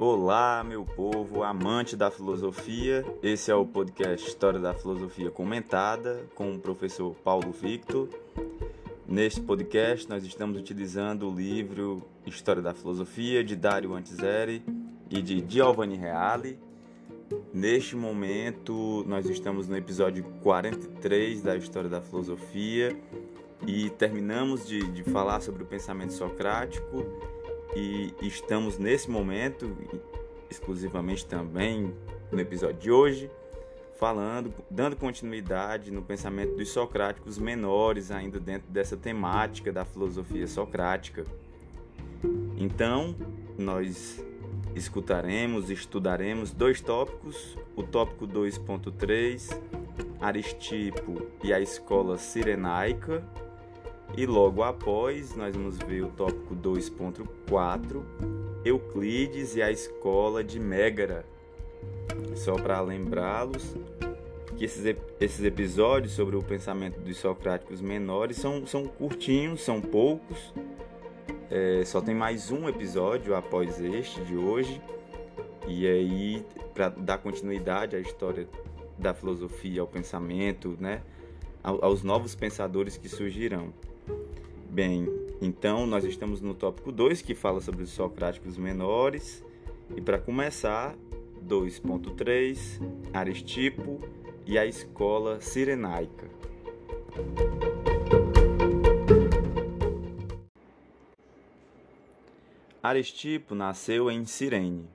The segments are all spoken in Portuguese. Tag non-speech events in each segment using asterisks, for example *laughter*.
Olá, meu povo amante da filosofia. Esse é o podcast História da Filosofia Comentada com o professor Paulo Victor. Neste podcast, nós estamos utilizando o livro História da Filosofia de Dario Antiseri e de Giovanni Reale. Neste momento, nós estamos no episódio 43 da História da Filosofia e terminamos de, de falar sobre o pensamento socrático e estamos nesse momento, exclusivamente também no episódio de hoje, falando, dando continuidade no pensamento dos socráticos menores, ainda dentro dessa temática da filosofia socrática. Então, nós escutaremos, estudaremos dois tópicos: o tópico 2.3, Aristipo e a escola sirenaica e logo após, nós vamos ver o tópico 2.4, Euclides e a escola de Mégara. Só para lembrá-los que esses, esses episódios sobre o pensamento dos socráticos menores são, são curtinhos, são poucos. É, só tem mais um episódio após este de hoje. E aí, para dar continuidade à história da filosofia, ao pensamento, né? aos novos pensadores que surgirão. Bem, então nós estamos no tópico 2 que fala sobre os socráticos menores. E para começar, 2.3, Aristipo e a escola sirenaica. Aristipo nasceu em Cirene,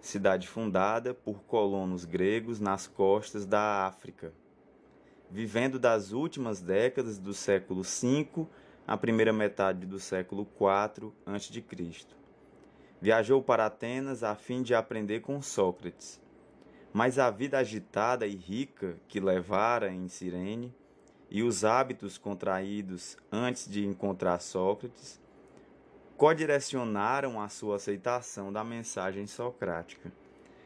cidade fundada por colonos gregos nas costas da África vivendo das últimas décadas do século V à primeira metade do século IV a.C. Viajou para Atenas a fim de aprender com Sócrates. Mas a vida agitada e rica que levara em Cirene e os hábitos contraídos antes de encontrar Sócrates codirecionaram a sua aceitação da mensagem socrática.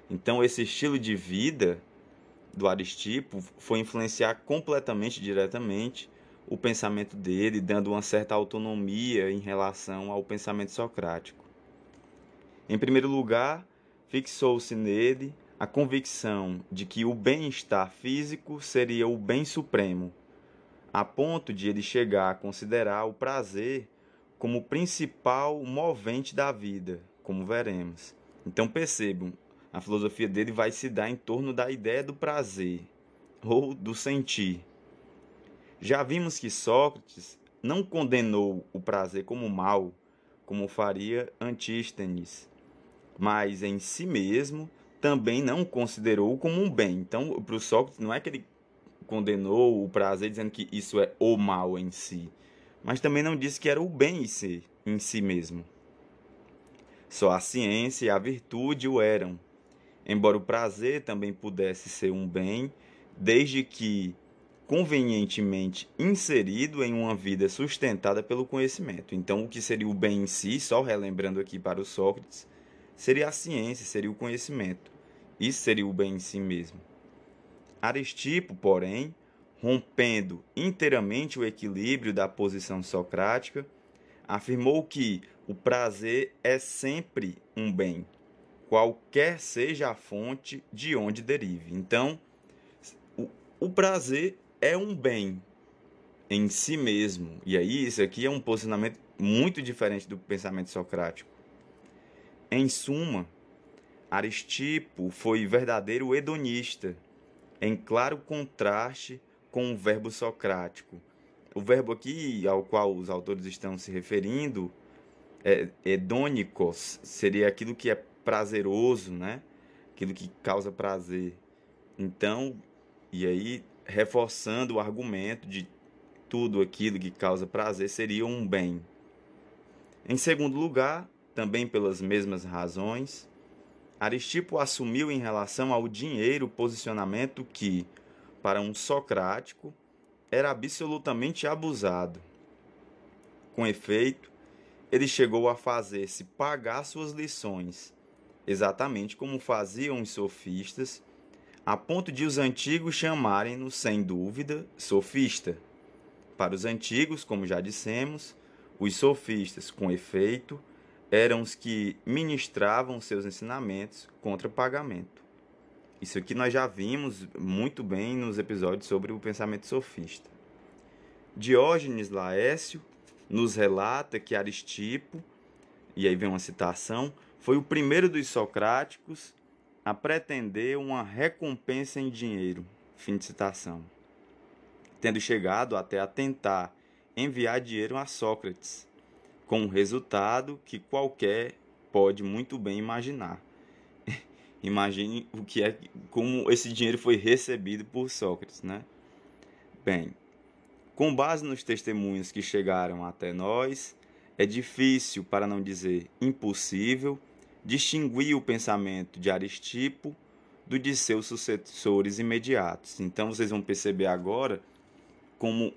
Então, esse estilo de vida do Aristipo foi influenciar completamente diretamente o pensamento dele, dando uma certa autonomia em relação ao pensamento socrático. Em primeiro lugar, fixou-se nele a convicção de que o bem-estar físico seria o bem supremo, a ponto de ele chegar a considerar o prazer como principal movente da vida, como veremos. Então percebam, a filosofia dele vai se dar em torno da ideia do prazer ou do sentir. Já vimos que Sócrates não condenou o prazer como mal, como faria Antístenes, mas em si mesmo também não considerou como um bem. Então, para o Sócrates, não é que ele condenou o prazer dizendo que isso é o mal em si, mas também não disse que era o bem em si, em si mesmo. Só a ciência e a virtude o eram embora o prazer também pudesse ser um bem, desde que convenientemente inserido em uma vida sustentada pelo conhecimento. Então, o que seria o bem em si, só relembrando aqui para o Sócrates, seria a ciência, seria o conhecimento. Isso seria o bem em si mesmo. Aristipo, porém, rompendo inteiramente o equilíbrio da posição socrática, afirmou que o prazer é sempre um bem, qualquer seja a fonte de onde derive. Então, o, o prazer é um bem em si mesmo. E aí, isso aqui é um posicionamento muito diferente do pensamento socrático. Em suma, Aristipo foi verdadeiro hedonista, em claro contraste com o verbo socrático. O verbo aqui ao qual os autores estão se referindo, é, hedônicos, seria aquilo que é prazeroso, né? Aquilo que causa prazer. Então, e aí reforçando o argumento de tudo aquilo que causa prazer seria um bem. Em segundo lugar, também pelas mesmas razões, Aristipo assumiu em relação ao dinheiro o posicionamento que, para um socrático, era absolutamente abusado. Com efeito, ele chegou a fazer-se pagar suas lições exatamente como faziam os sofistas, a ponto de os antigos chamarem-no, sem dúvida, sofista. Para os antigos, como já dissemos, os sofistas, com efeito, eram os que ministravam seus ensinamentos contra pagamento. Isso aqui nós já vimos muito bem nos episódios sobre o pensamento sofista. Diógenes Laércio nos relata que Aristipo, e aí vem uma citação, foi o primeiro dos socráticos a pretender uma recompensa em dinheiro. Fim de citação. Tendo chegado até a tentar enviar dinheiro a Sócrates, com um resultado que qualquer pode muito bem imaginar. *laughs* Imagine o que é como esse dinheiro foi recebido por Sócrates, né? Bem, com base nos testemunhos que chegaram até nós, é difícil, para não dizer impossível, distinguir o pensamento de Aristipo do de seus sucessores imediatos. Então vocês vão perceber agora como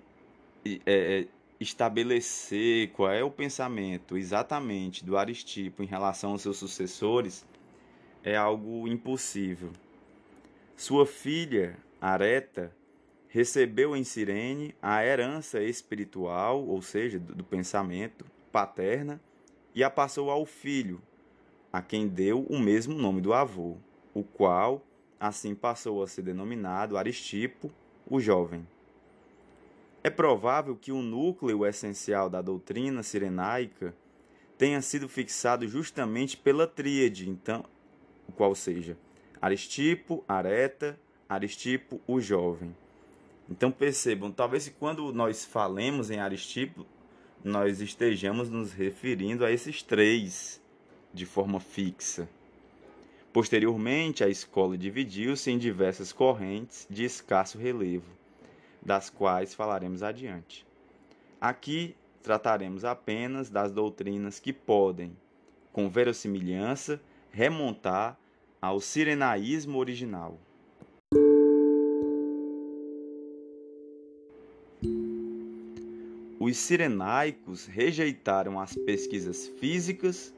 é, é, estabelecer qual é o pensamento exatamente do Aristipo em relação aos seus sucessores é algo impossível. Sua filha, Areta, recebeu em Cirene a herança espiritual, ou seja, do pensamento paterna, e a passou ao filho, a quem deu o mesmo nome do avô, o qual assim passou a ser denominado Aristipo, o jovem. É provável que o núcleo essencial da doutrina sirenaica tenha sido fixado justamente pela tríade, então, o qual seja Aristipo, Areta, Aristipo, o jovem. Então percebam, talvez quando nós falemos em Aristipo, nós estejamos nos referindo a esses três de forma fixa. Posteriormente, a escola dividiu-se em diversas correntes de escasso relevo, das quais falaremos adiante. Aqui trataremos apenas das doutrinas que podem, com verossimilhança, remontar ao sirenaísmo original. Os sirenaicos rejeitaram as pesquisas físicas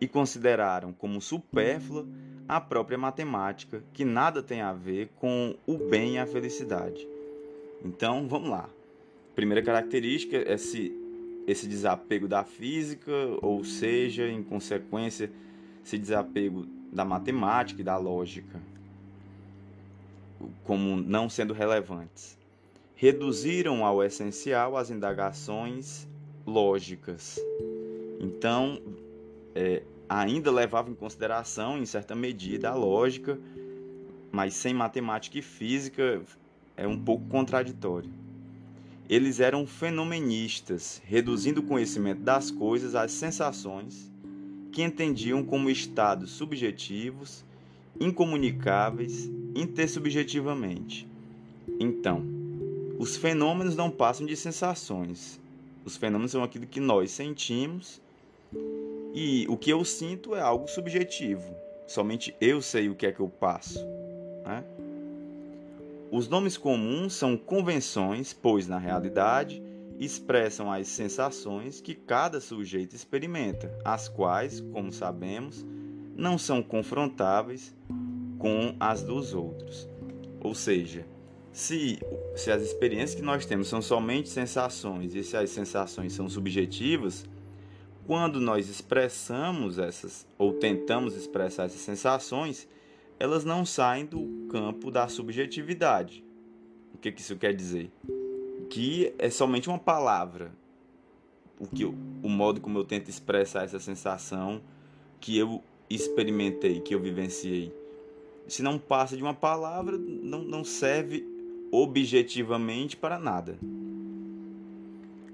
e consideraram como supérflua a própria matemática, que nada tem a ver com o bem e a felicidade. Então, vamos lá. Primeira característica é esse, esse desapego da física, ou seja, em consequência, esse desapego da matemática e da lógica, como não sendo relevantes. Reduziram ao essencial as indagações lógicas. Então, é, ainda levava em consideração, em certa medida, a lógica, mas sem matemática e física é um pouco contraditório. Eles eram fenomenistas, reduzindo o conhecimento das coisas às sensações que entendiam como estados subjetivos, incomunicáveis intersubjetivamente. Então, os fenômenos não passam de sensações. Os fenômenos são aquilo que nós sentimos e o que eu sinto é algo subjetivo. Somente eu sei o que é que eu passo. Né? Os nomes comuns são convenções, pois na realidade expressam as sensações que cada sujeito experimenta, as quais, como sabemos, não são confrontáveis com as dos outros. Ou seja, se, se as experiências que nós temos são somente sensações e se as sensações são subjetivas, quando nós expressamos essas ou tentamos expressar essas sensações, elas não saem do campo da subjetividade. O que, que isso quer dizer? Que é somente uma palavra. O, que eu, o modo como eu tento expressar essa sensação que eu experimentei, que eu vivenciei. Se não passa de uma palavra, não, não serve objetivamente para nada.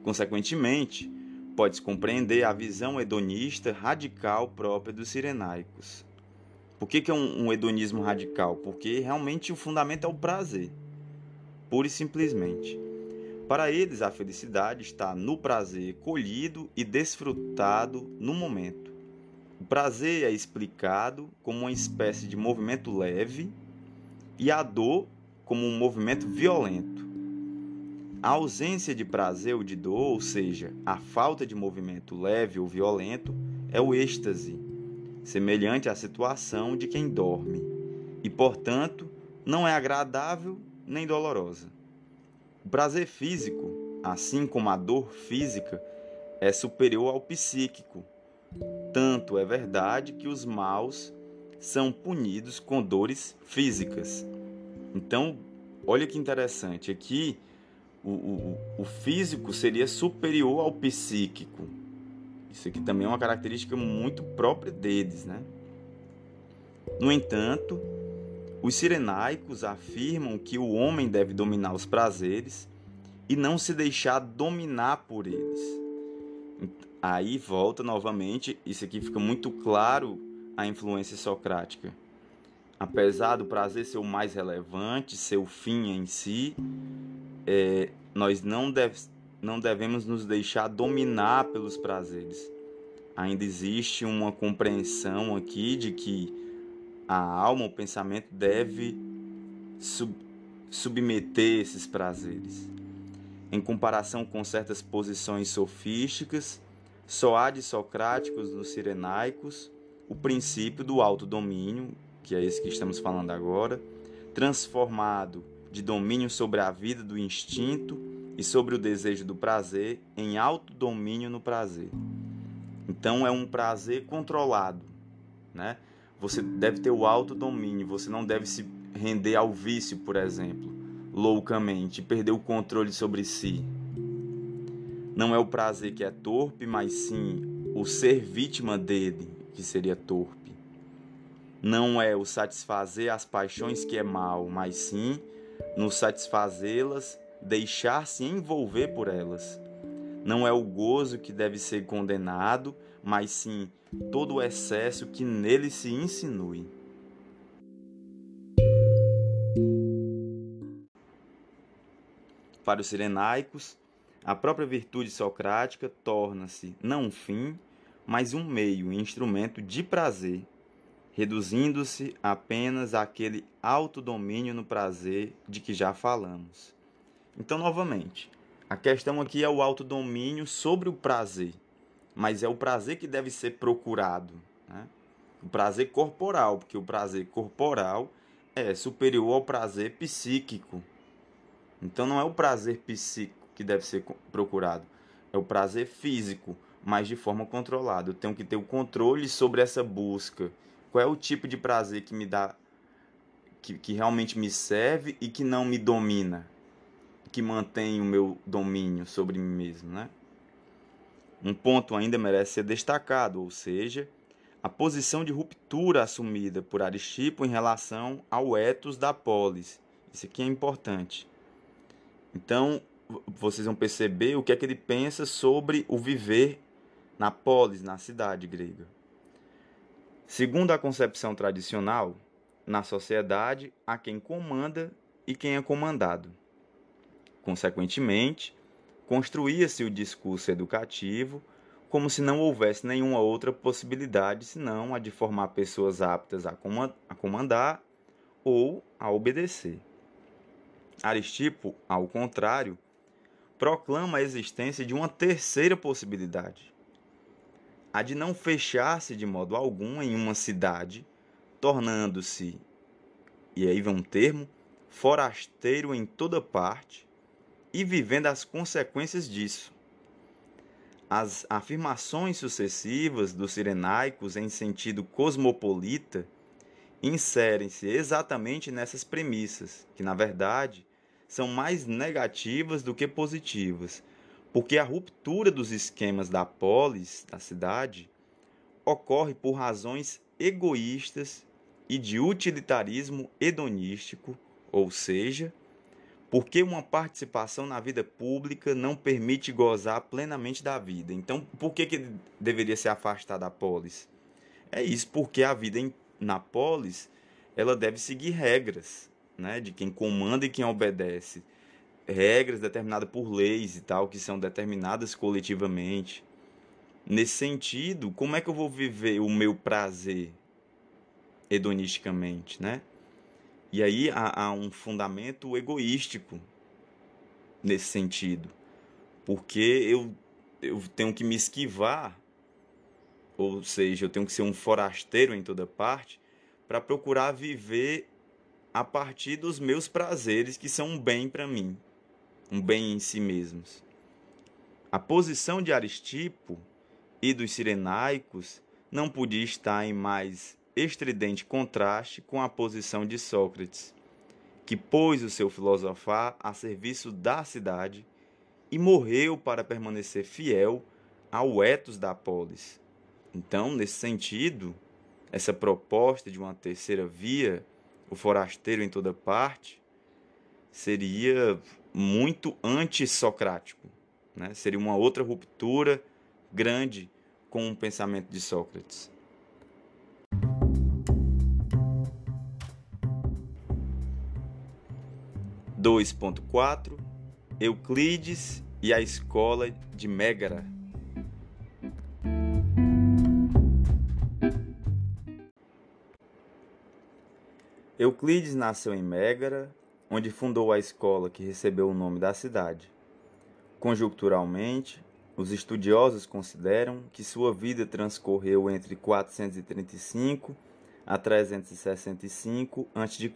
Consequentemente, pode-se compreender a visão hedonista radical própria dos sirenaicos. Por que, que é um, um hedonismo radical? Porque realmente o fundamento é o prazer, pura e simplesmente. Para eles, a felicidade está no prazer colhido e desfrutado no momento. O prazer é explicado como uma espécie de movimento leve e a dor como um movimento violento. A ausência de prazer ou de dor, ou seja, a falta de movimento leve ou violento, é o êxtase, semelhante à situação de quem dorme, e, portanto, não é agradável nem dolorosa. O prazer físico, assim como a dor física, é superior ao psíquico, Tanto é verdade que os maus são punidos com dores físicas. Então, olha que interessante, aqui o, o, o físico seria superior ao psíquico. Isso aqui também é uma característica muito própria deles, né? No entanto, os sirenaicos afirmam que o homem deve dominar os prazeres e não se deixar dominar por eles. Aí volta novamente, isso aqui fica muito claro a influência socrática. Apesar do prazer ser o mais relevante, ser o fim em si, é, nós não, deve, não devemos nos deixar dominar pelos prazeres. Ainda existe uma compreensão aqui de que a alma, o pensamento deve sub, submeter esses prazeres. Em comparação com certas posições sofísticas, só há de socráticos nos sirenaicos o princípio do autodomínio, que é esse que estamos falando agora, transformado de domínio sobre a vida do instinto e sobre o desejo do prazer em autodomínio no prazer. Então é um prazer controlado, né? Você deve ter o autodomínio, você não deve se render ao vício, por exemplo, loucamente, perder o controle sobre si. Não é o prazer que é torpe, mas sim o ser vítima dele que seria torpe. Não é o satisfazer as paixões que é mal, mas sim no satisfazê-las, deixar-se envolver por elas. Não é o gozo que deve ser condenado, mas sim todo o excesso que nele se insinue. Para os sirenaicos, a própria virtude socrática torna-se não um fim, mas um meio, instrumento de prazer, reduzindo-se apenas àquele autodomínio no prazer de que já falamos. Então, novamente, a questão aqui é o autodomínio sobre o prazer mas é o prazer que deve ser procurado. Né? O prazer corporal, porque o prazer corporal é superior ao prazer psíquico. Então não é o prazer psíquico que deve ser procurado, é o prazer físico, mas de forma controlada. Eu tenho que ter o controle sobre essa busca. Qual é o tipo de prazer que me dá, que, que realmente me serve e que não me domina, que mantém o meu domínio sobre mim mesmo, né? Um ponto ainda merece ser destacado, ou seja, a posição de ruptura assumida por Aristipo em relação ao ethos da polis. Isso aqui é importante. Então, vocês vão perceber o que é que ele pensa sobre o viver na polis, na cidade grega. Segundo a concepção tradicional, na sociedade há quem comanda e quem é comandado. Consequentemente, construía-se o discurso educativo como se não houvesse nenhuma outra possibilidade senão a de formar pessoas aptas a comandar ou a obedecer. Aristipo, ao contrário, proclama a existência de uma terceira possibilidade, a de não fechar-se de modo algum em uma cidade, tornando-se, e aí vem um termo, forasteiro em toda parte, e vivendo as consequências disso. As afirmações sucessivas dos sirenaicos em sentido cosmopolita inserem-se exatamente nessas premissas, que na verdade são mais negativas do que positivas, porque a ruptura dos esquemas da polis, da cidade, ocorre por razões egoístas e de utilitarismo hedonístico, ou seja, porque uma participação na vida pública não permite gozar plenamente da vida. Então, por que, que deveria se afastar da polis? É isso, porque a vida em, na polis ela deve seguir regras, né, de quem comanda e quem obedece, regras determinadas por leis e tal que são determinadas coletivamente. Nesse sentido, como é que eu vou viver o meu prazer hedonisticamente, né? E aí há, há um fundamento egoístico nesse sentido, porque eu, eu tenho que me esquivar, ou seja, eu tenho que ser um forasteiro em toda parte, para procurar viver a partir dos meus prazeres, que são um bem para mim, um bem em si mesmos. A posição de Aristipo e dos cirenaicos não podia estar em mais estridente contraste com a posição de Sócrates, que pôs o seu filosofar a serviço da cidade e morreu para permanecer fiel ao ethos da polis. Então, nesse sentido, essa proposta de uma terceira via, o forasteiro em toda parte, seria muito antissocrático. Né? Seria uma outra ruptura grande com o pensamento de Sócrates. Dois ponto quatro Euclides e a escola de Mégara. Euclides nasceu em Mégara, onde fundou a escola que recebeu o nome da cidade. Conjunturalmente, os estudiosos consideram que sua vida transcorreu entre 435 a 365 a.C.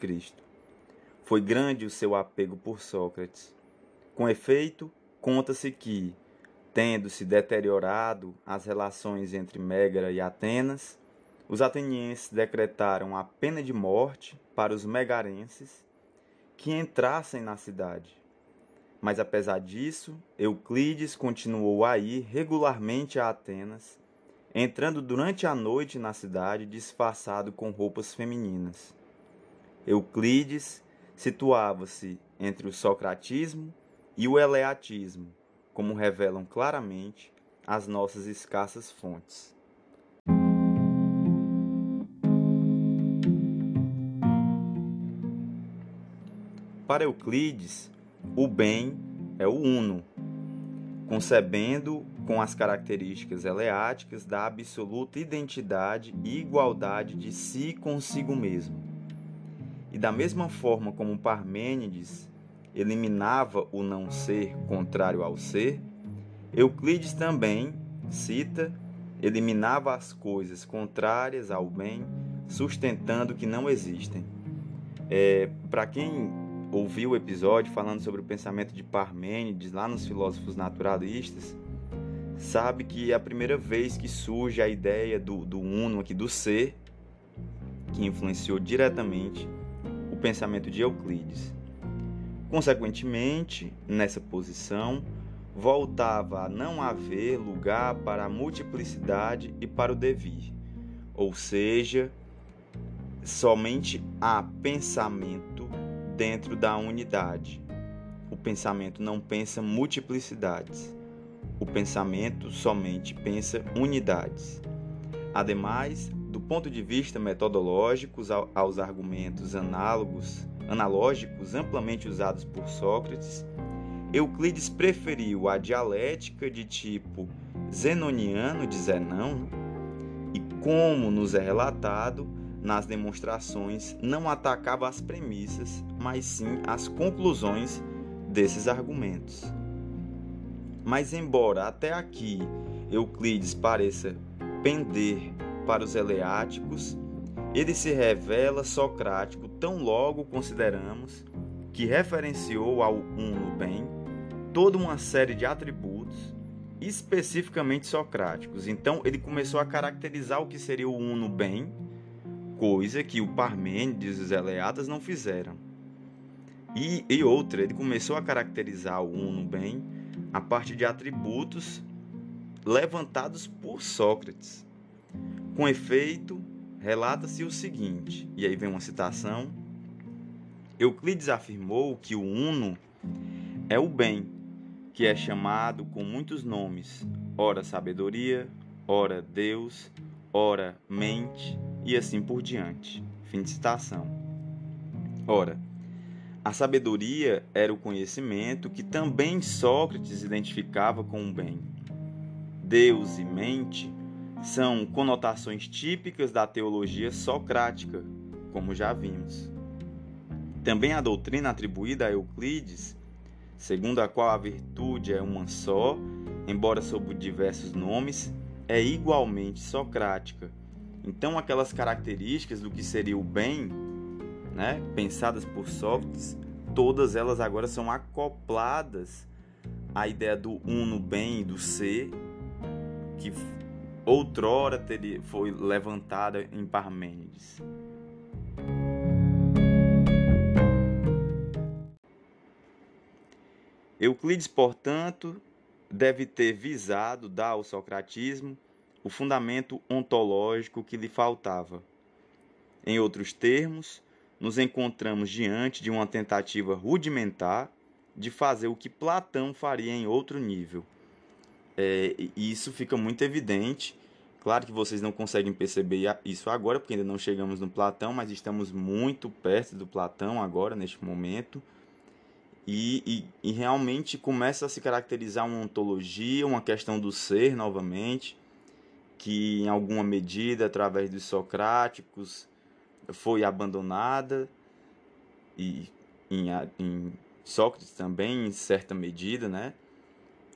Foi grande o seu apego por Sócrates. Com efeito, conta-se que, tendo se deteriorado as relações entre Mégara e Atenas, os atenienses decretaram a pena de morte para os megarenses que entrassem na cidade. Mas apesar disso, Euclides continuou a ir regularmente a Atenas, entrando durante a noite na cidade disfarçado com roupas femininas. Euclides situava-se entre o socratismo e o eleatismo, como revelam claramente as nossas escassas fontes. Para Euclides, o bem é o uno, concebendo com as características eleáticas da absoluta identidade e igualdade de si consigo mesmo. E da mesma forma como Parmênides eliminava o não ser contrário ao ser, Euclides também, cita, eliminava as coisas contrárias ao bem, sustentando que não existem. É, Para quem ouviu o episódio falando sobre o pensamento de Parmênides lá nos filósofos naturalistas, sabe que é a primeira vez que surge a ideia do, do uno aqui, do ser, que influenciou diretamente o pensamento de Euclides. Consequentemente, nessa posição, voltava a não haver lugar para a multiplicidade e para o devir, ou seja, somente há pensamento dentro da unidade. O pensamento não pensa multiplicidades. O pensamento somente pensa unidades. Ademais, do ponto de vista metodológico, aos argumentos análogos analógicos amplamente usados por Sócrates, Euclides preferiu a dialética de tipo zenoniano de Zenão, e como nos é relatado, nas demonstrações não atacava as premissas, mas sim as conclusões desses argumentos. Mas, embora até aqui Euclides pareça pender para os eleáticos, ele se revela socrático tão logo consideramos que referenciou ao uno bem toda uma série de atributos especificamente socráticos. Então ele começou a caracterizar o que seria o uno bem, coisa que o Parmênides e os Eleatas não fizeram. E, e outra, ele começou a caracterizar o uno bem a partir de atributos levantados por Sócrates. Com efeito, relata-se o seguinte, e aí vem uma citação: Euclides afirmou que o uno é o bem, que é chamado com muitos nomes, ora sabedoria, ora Deus, ora mente e assim por diante. Fim de citação. Ora, a sabedoria era o conhecimento que também Sócrates identificava com o bem. Deus e mente são conotações típicas da teologia socrática, como já vimos. Também a doutrina atribuída a Euclides, segundo a qual a virtude é uma só, embora sob diversos nomes, é igualmente socrática. Então, aquelas características do que seria o bem, né, pensadas por Sócrates, todas elas agora são acopladas à ideia do uno bem, do ser, que outrora teria, foi levantada em Parmênides. Euclides, portanto, deve ter visado dar ao socratismo o fundamento ontológico que lhe faltava. Em outros termos, nos encontramos diante de uma tentativa rudimentar de fazer o que Platão faria em outro nível. É, e isso fica muito evidente. Claro que vocês não conseguem perceber isso agora, porque ainda não chegamos no Platão, mas estamos muito perto do Platão agora, neste momento. E, e, e, realmente começa a se caracterizar uma ontologia, uma questão do ser novamente, que em alguma medida, através dos socráticos, foi abandonada, e em, em Sócrates também, em certa medida, né?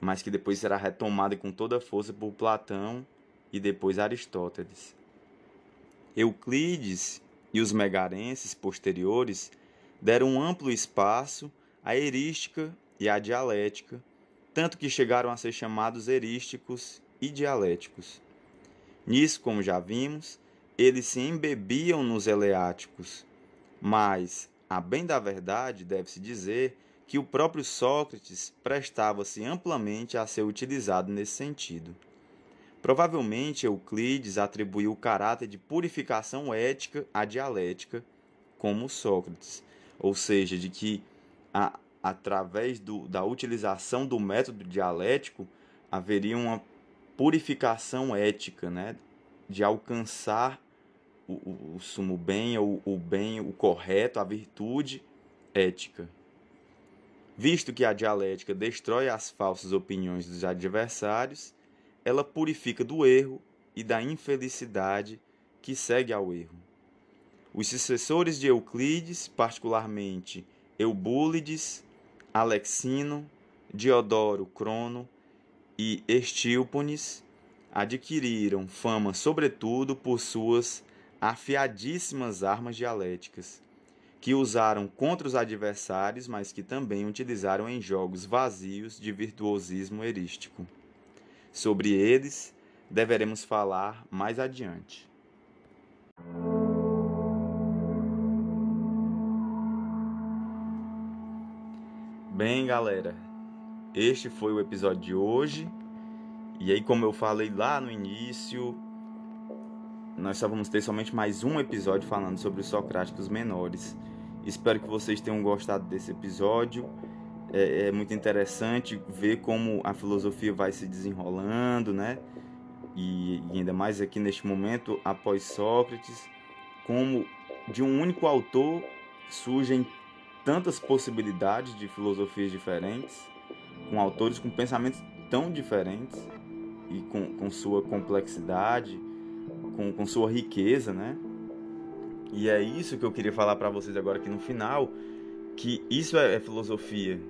mas que depois será retomada com toda a força por Platão e depois Aristóteles. Euclides e os megarenses posteriores deram um amplo espaço a erística e a dialética, tanto que chegaram a ser chamados erísticos e dialéticos. Nisso, como já vimos, eles se embebiam nos eleáticos, mas, a bem da verdade, deve-se dizer que o próprio Sócrates prestava-se amplamente a ser utilizado nesse sentido. Provavelmente Euclides atribuiu o caráter de purificação ética à dialética, como Sócrates, ou seja, de que a, através do, da utilização do método dialético, haveria uma purificação ética, né? de alcançar o, o, o sumo bem, o, o bem, o correto, a virtude ética. Visto que a dialética destrói as falsas opiniões dos adversários, ela purifica do erro e da infelicidade que segue ao erro. Os sucessores de Euclides, particularmente Eubúlides, Alexino, Diodoro Crono e Estílpones adquiriram fama sobretudo por suas afiadíssimas armas dialéticas, que usaram contra os adversários, mas que também utilizaram em jogos vazios de virtuosismo erístico. Sobre eles deveremos falar mais adiante. Bem, galera, este foi o episódio de hoje. E aí, como eu falei lá no início, nós só vamos ter somente mais um episódio falando sobre os socráticos menores. Espero que vocês tenham gostado desse episódio. É, é, muito interessante ver como a filosofia vai se desenrolando, né? E, e ainda mais aqui neste momento, após Sócrates, como de um único autor surgem tantas possibilidades de filosofias diferentes, com autores com pensamentos tão diferentes e com, com sua complexidade, com, com sua riqueza, né? E é isso que eu queria falar para vocês agora aqui no final, que isso é, é filosofia.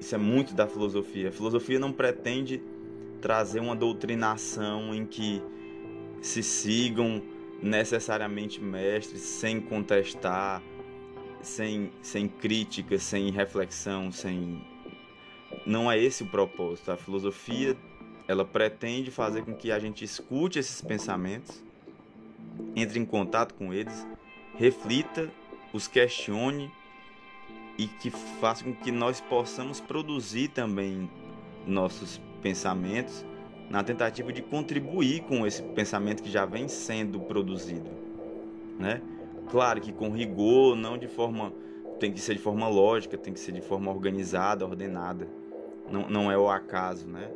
Isso é muito da filosofia. A filosofia não pretende trazer uma doutrinação em que se sigam necessariamente mestres sem contestar, sem, sem crítica, sem reflexão, sem. Não é esse o propósito. A filosofia ela pretende fazer com que a gente escute esses pensamentos, entre em contato com eles, reflita, os questione e que faça com que nós possamos produzir também nossos pensamentos na tentativa de contribuir com esse pensamento que já vem sendo produzido, né? Claro que com rigor, não de forma. Tem que ser de forma lógica, tem que ser de forma organizada, ordenada. Não, não é o acaso, né?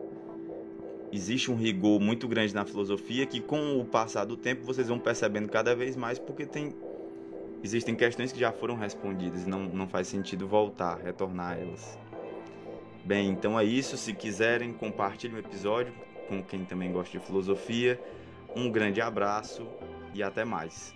Existe um rigor muito grande na filosofia que, com o passar do tempo, vocês vão percebendo cada vez mais, porque tem existem questões que já foram respondidas e não, não faz sentido voltar, retornar elas. Bem, então é isso. Se quiserem, compartilhem o episódio com quem também gosta de filosofia. Um grande abraço e até mais.